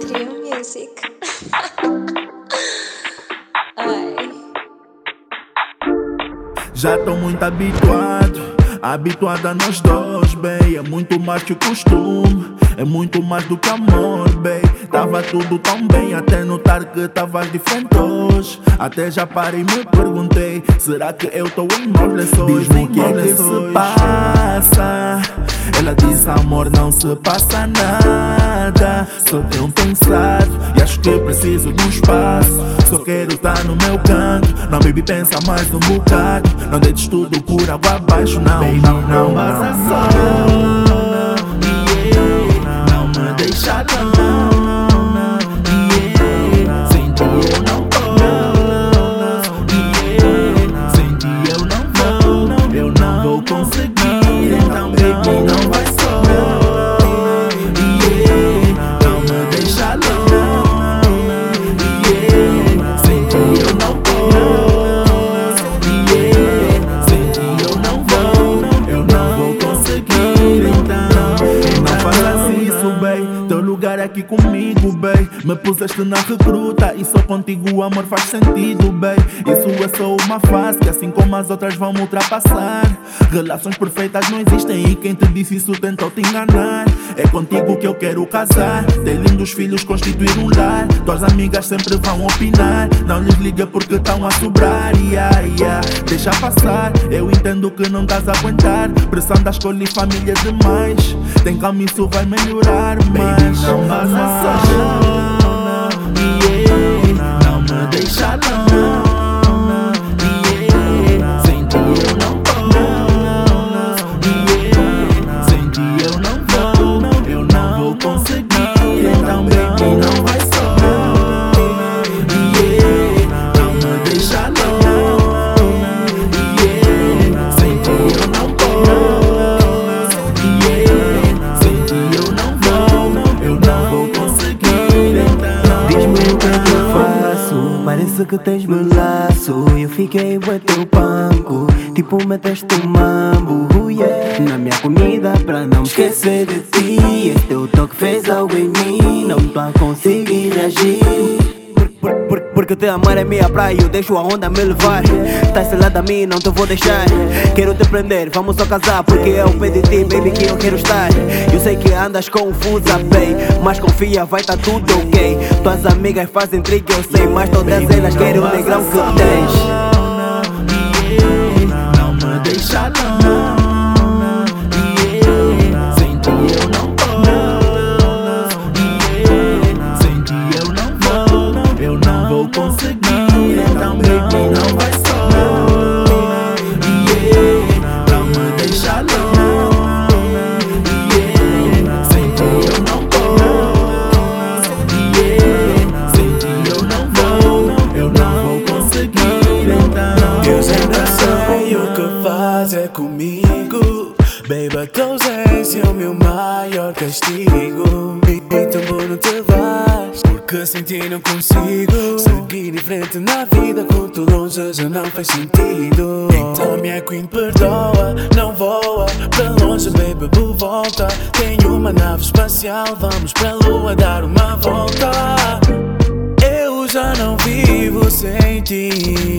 Trio Music. Ai. Já tô muito habituado, habituado a nós dois, bem. É muito mais que o costume, é muito mais do que amor, bem. Tava tudo tão bem, até notar que tavas diferente hoje. Até já parei e me perguntei: será que eu tô em maus lençóis? Diz-me o que é que se passa? Amor, não se passa nada. Só tenho pensado e acho que preciso de um espaço. Só quero estar no meu canto. Não, baby, pensa mais um bocado. Não deites tudo por água abaixo, não, Baby, não, não, não, passa não, aqui comigo, bem. Me puseste na recruta e só contigo o amor faz sentido, bem. Isso é só uma fase que assim como as outras vão ultrapassar. Relações perfeitas não existem e quem te disse isso tentou te enganar. É contigo que eu quero casar, ter lindos filhos, constituir um lar. Tuas amigas sempre vão opinar, não lhes liga porque estão a sobrar. Yeah, yeah. Deixa passar, eu entendo que não estás a aguentar. Pressão da escola e família demais. Tem calma, isso vai melhorar, mas não passa só. Que tens laço. Eu fiquei bué teu banco Tipo meteste um mambo. Uh, yeah. Na minha comida pra não me esquecer de ti. Este teu toque fez algo em mim Não tô a conseguir por, porque te amar é minha praia, eu deixo a onda me levar. Tá selada a mim, não te vou deixar. Quero te prender, vamos só casar. Porque é o pé de ti, baby, que eu quero estar. Eu sei que andas confusa, bem. Mas confia, vai tá tudo ok. Tuas amigas fazem trick, eu sei. Mas todas elas querem o negrão que tens. Comigo. Baby, a tua ausência é o meu maior castigo. Então por não te vais Porque sem ti não consigo. Seguir em frente na vida Com tu longe já não faz sentido. Então minha queen perdoa Não voa para longe, baby, por volta. Tenho uma nave espacial Vamos pra lua dar uma volta. Eu já não vivo sem ti